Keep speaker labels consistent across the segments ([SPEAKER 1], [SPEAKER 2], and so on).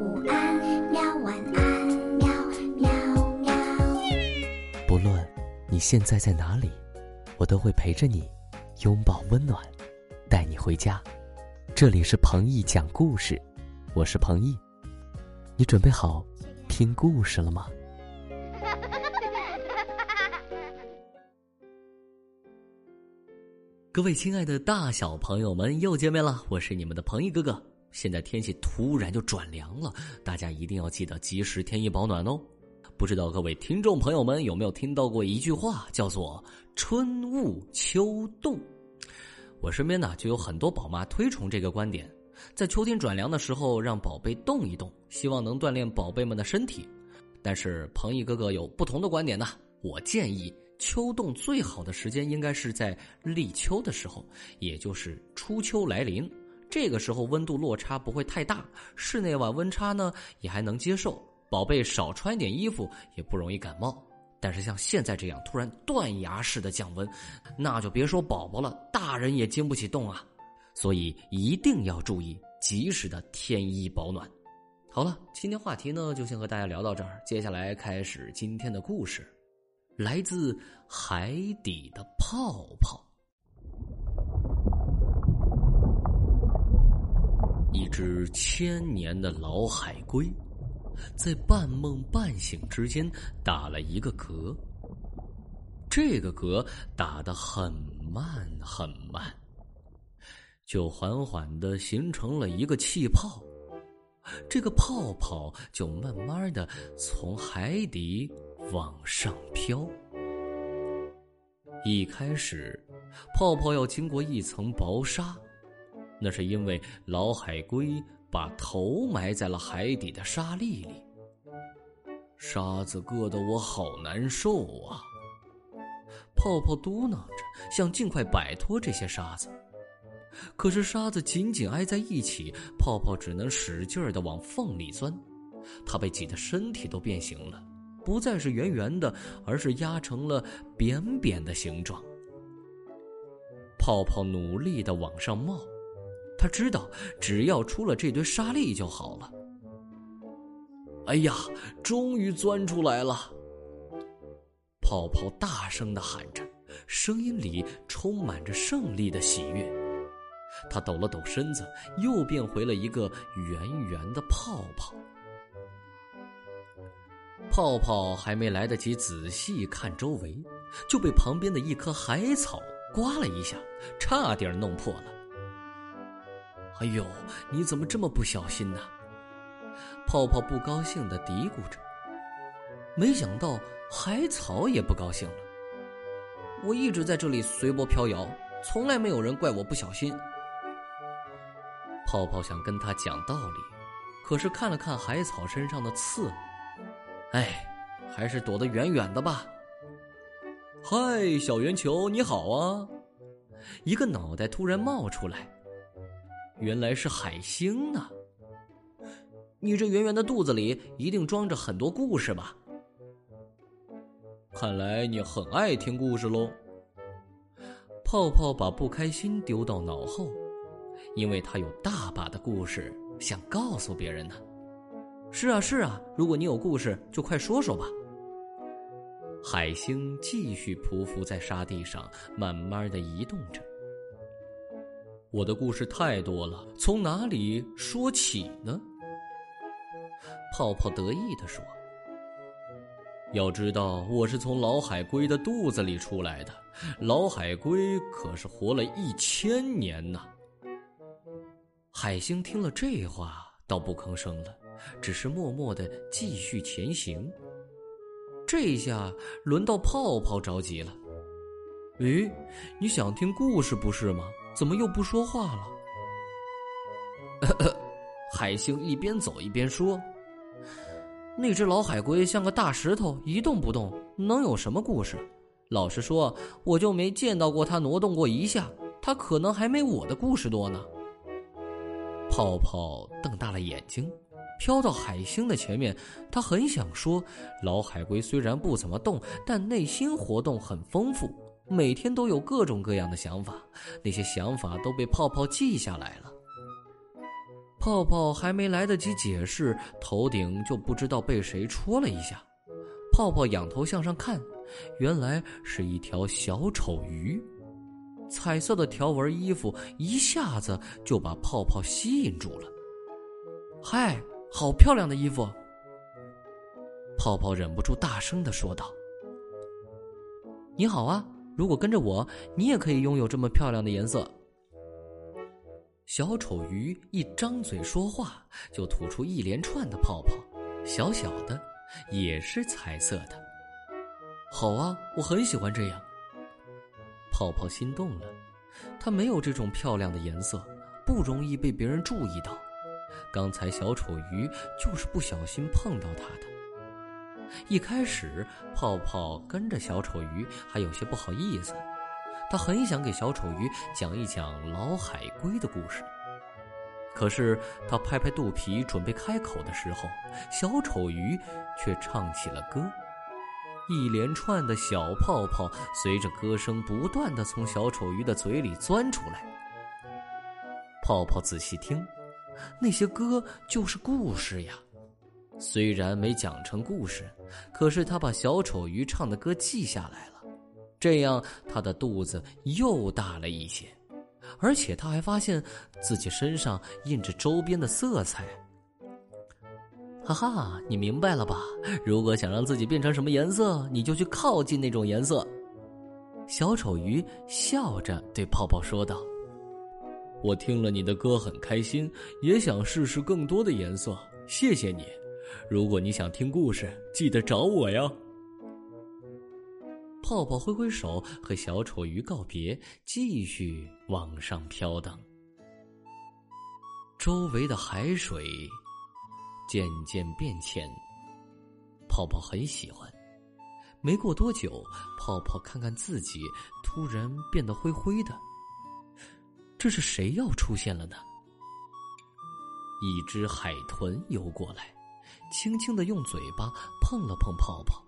[SPEAKER 1] 午安，喵晚安，喵喵喵。
[SPEAKER 2] 不论你现在在哪里，我都会陪着你，拥抱温暖，带你回家。这里是彭毅讲故事，我是彭毅，你准备好听故事了吗？各位亲爱的大小朋友们，又见面了，我是你们的彭毅哥哥。现在天气突然就转凉了，大家一定要记得及时添衣保暖哦。不知道各位听众朋友们有没有听到过一句话，叫做“春捂秋冻”。我身边呢就有很多宝妈推崇这个观点，在秋天转凉的时候让宝贝动一动，希望能锻炼宝贝们的身体。但是彭毅哥哥有不同的观点呢，我建议秋冻最好的时间应该是在立秋的时候，也就是初秋来临。这个时候温度落差不会太大，室内晚温差呢也还能接受，宝贝少穿点衣服也不容易感冒。但是像现在这样突然断崖式的降温，那就别说宝宝了，大人也经不起冻啊！所以一定要注意及时的添衣保暖。好了，今天话题呢就先和大家聊到这儿，接下来开始今天的故事，来自海底的泡泡。一只千年的老海龟，在半梦半醒之间打了一个嗝。这个嗝打得很慢很慢，就缓缓的形成了一个气泡。这个泡泡就慢慢的从海底往上飘。一开始，泡泡要经过一层薄纱。那是因为老海龟把头埋在了海底的沙粒里，沙子硌得我好难受啊！泡泡嘟囔着，想尽快摆脱这些沙子，可是沙子紧紧挨在一起，泡泡只能使劲儿的往缝里钻，它被挤得身体都变形了，不再是圆圆的，而是压成了扁扁的形状。泡泡努力的往上冒。他知道，只要出了这堆沙粒就好了。哎呀，终于钻出来了！泡泡大声的喊着，声音里充满着胜利的喜悦。他抖了抖身子，又变回了一个圆圆的泡泡。泡泡还没来得及仔细看周围，就被旁边的一棵海草刮了一下，差点弄破了。哎呦，你怎么这么不小心呢？泡泡不高兴的嘀咕着。没想到海草也不高兴了。我一直在这里随波飘摇，从来没有人怪我不小心。泡泡想跟他讲道理，可是看了看海草身上的刺，哎，还是躲得远远的吧。嗨，小圆球，你好啊！一个脑袋突然冒出来。原来是海星呢！你这圆圆的肚子里一定装着很多故事吧？看来你很爱听故事喽。泡泡把不开心丢到脑后，因为他有大把的故事想告诉别人呢。是啊，是啊，如果你有故事，就快说说吧。海星继续匍匐在沙地上，慢慢的移动着。我的故事太多了，从哪里说起呢？泡泡得意地说：“要知道，我是从老海龟的肚子里出来的，老海龟可是活了一千年呢。”海星听了这话，倒不吭声了，只是默默的继续前行。这下轮到泡泡着急了：“诶，你想听故事不是吗？”怎么又不说话了？海星一边走一边说：“那只老海龟像个大石头，一动不动，能有什么故事？老实说，我就没见到过它挪动过一下。它可能还没我的故事多呢。”泡泡瞪大了眼睛，飘到海星的前面。他很想说：“老海龟虽然不怎么动，但内心活动很丰富。”每天都有各种各样的想法，那些想法都被泡泡记下来了。泡泡还没来得及解释，头顶就不知道被谁戳了一下。泡泡仰头向上看，原来是一条小丑鱼。彩色的条纹衣服一下子就把泡泡吸引住了。嗨，好漂亮的衣服！泡泡忍不住大声的说道：“你好啊，如果跟着我，你也可以拥有这么漂亮的颜色。”小丑鱼一张嘴说话，就吐出一连串的泡泡，小小的，也是彩色的。好啊，我很喜欢这样。泡泡心动了，它没有这种漂亮的颜色，不容易被别人注意到。刚才小丑鱼就是不小心碰到它的。一开始，泡泡跟着小丑鱼还有些不好意思，他很想给小丑鱼讲一讲老海龟的故事。可是他拍拍肚皮准备开口的时候，小丑鱼却唱起了歌。一连串的小泡泡随着歌声不断的从小丑鱼的嘴里钻出来。泡泡仔细听，那些歌就是故事呀。虽然没讲成故事，可是他把小丑鱼唱的歌记下来了，这样他的肚子又大了一些，而且他还发现自己身上印着周边的色彩。哈哈，你明白了吧？如果想让自己变成什么颜色，你就去靠近那种颜色。小丑鱼笑着对泡泡说道：“我听了你的歌很开心，也想试试更多的颜色。谢谢你。如果你想听故事，记得找我呀。”泡泡挥挥手和小丑鱼告别，继续往上飘荡。周围的海水。渐渐变浅，泡泡很喜欢。没过多久，泡泡看看自己，突然变得灰灰的。这是谁要出现了呢？一只海豚游过来，轻轻的用嘴巴碰了碰泡泡。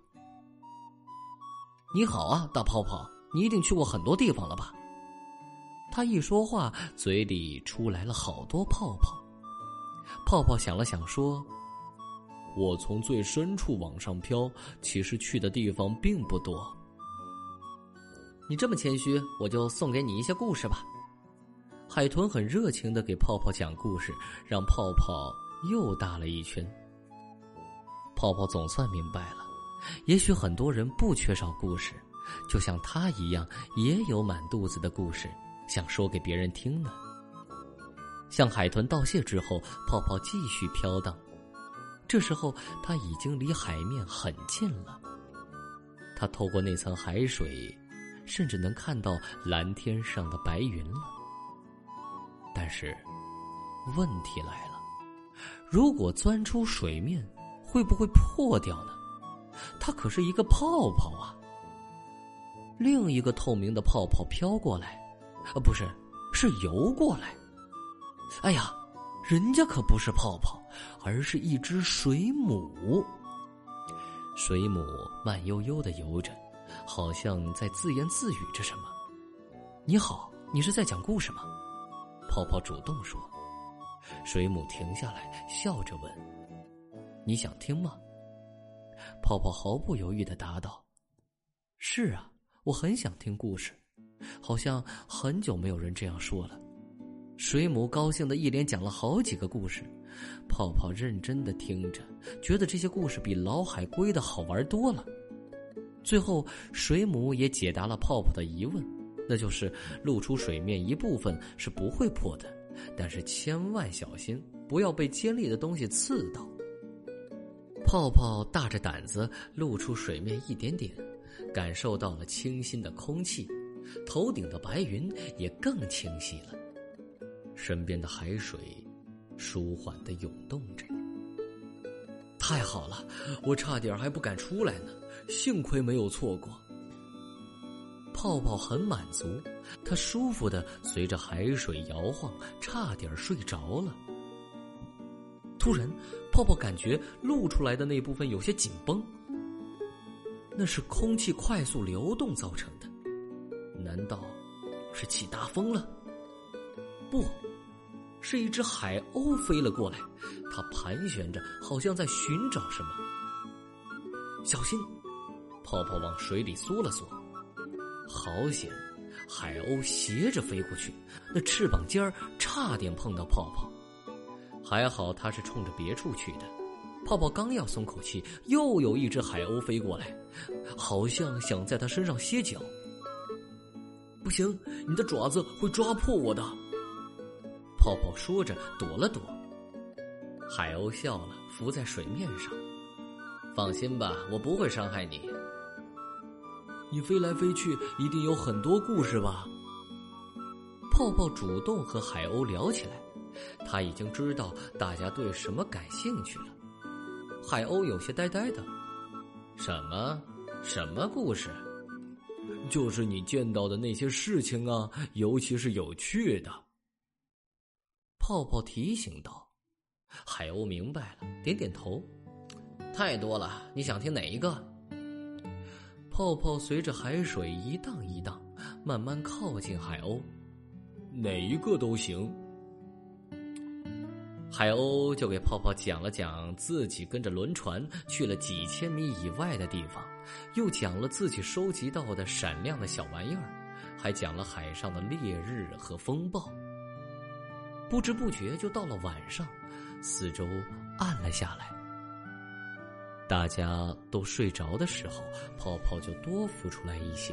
[SPEAKER 2] “你好啊，大泡泡，你一定去过很多地方了吧？”他一说话，嘴里出来了好多泡泡。泡泡想了想，说：“我从最深处往上飘，其实去的地方并不多。你这么谦虚，我就送给你一些故事吧。”海豚很热情的给泡泡讲故事，让泡泡又大了一圈。泡泡总算明白了，也许很多人不缺少故事，就像他一样，也有满肚子的故事想说给别人听呢。向海豚道谢之后，泡泡继续飘荡。这时候，它已经离海面很近了。它透过那层海水，甚至能看到蓝天上的白云了。但是，问题来了：如果钻出水面，会不会破掉呢？它可是一个泡泡啊！另一个透明的泡泡飘过来，啊，不是，是游过来。哎呀，人家可不是泡泡，而是一只水母。水母慢悠悠的游着，好像在自言自语着什么。你好，你是在讲故事吗？泡泡主动说。水母停下来，笑着问：“你想听吗？”泡泡毫不犹豫的答道：“是啊，我很想听故事，好像很久没有人这样说了。”水母高兴的一连讲了好几个故事，泡泡认真的听着，觉得这些故事比老海龟的好玩多了。最后，水母也解答了泡泡的疑问，那就是露出水面一部分是不会破的，但是千万小心，不要被尖利的东西刺到。泡泡大着胆子露出水面一点点，感受到了清新的空气，头顶的白云也更清晰了。身边的海水舒缓的涌动着，太好了，我差点还不敢出来呢，幸亏没有错过。泡泡很满足，它舒服的随着海水摇晃，差点睡着了。突然，泡泡感觉露出来的那部分有些紧绷，那是空气快速流动造成的，难道是起大风了？不。是一只海鸥飞了过来，它盘旋着，好像在寻找什么。小心！泡泡往水里缩了缩，好险！海鸥斜着飞过去，那翅膀尖儿差点碰到泡泡，还好它是冲着别处去的。泡泡刚要松口气，又有一只海鸥飞过来，好像想在它身上歇脚。不行，你的爪子会抓破我的。泡泡说着躲了躲，海鸥笑了，浮在水面上。放心吧，我不会伤害你。你飞来飞去，一定有很多故事吧？泡泡主动和海鸥聊起来，他已经知道大家对什么感兴趣了。海鸥有些呆呆的。什么？什么故事？就是你见到的那些事情啊，尤其是有趣的。泡泡提醒道。海鸥明白了，点点头。太多了，你想听哪一个？泡泡随着海水一荡一荡，慢慢靠近海鸥。哪一个都行。海鸥就给泡泡讲了讲自己跟着轮船去了几千米以外的地方，又讲了自己收集到的闪亮的小玩意儿，还讲了海上的烈日和风暴。不知不觉就到了晚上，四周暗了下来。大家都睡着的时候，泡泡就多浮出来一些。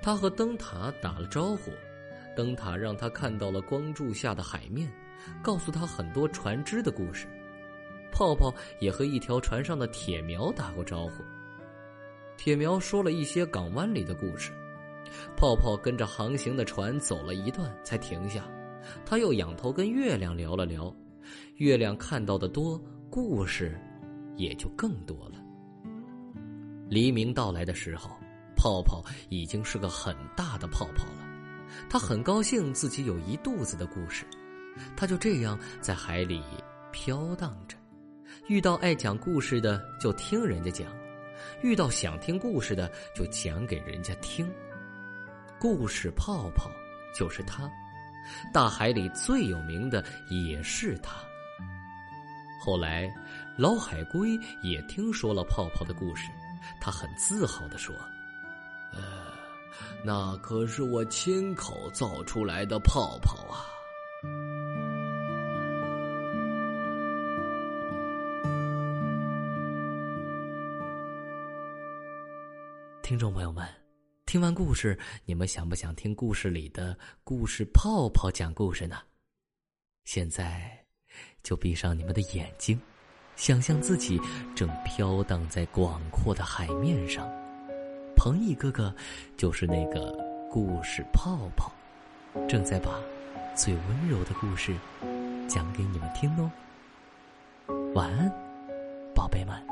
[SPEAKER 2] 他和灯塔打了招呼，灯塔让他看到了光柱下的海面，告诉他很多船只的故事。泡泡也和一条船上的铁苗打过招呼，铁苗说了一些港湾里的故事。泡泡跟着航行的船走了一段才停下，他又仰头跟月亮聊了聊，月亮看到的多，故事。也就更多了。黎明到来的时候，泡泡已经是个很大的泡泡了。他很高兴自己有一肚子的故事，他就这样在海里飘荡着。遇到爱讲故事的，就听人家讲；遇到想听故事的，就讲给人家听。故事泡泡就是他，大海里最有名的也是他。后来，老海龟也听说了泡泡的故事，他很自豪的说：“呃，那可是我亲口造出来的泡泡啊！”听众朋友们，听完故事，你们想不想听故事里的故事泡泡讲故事呢？现在。就闭上你们的眼睛，想象自己正飘荡在广阔的海面上。彭毅哥哥就是那个故事泡泡，正在把最温柔的故事讲给你们听哦。晚安，宝贝们。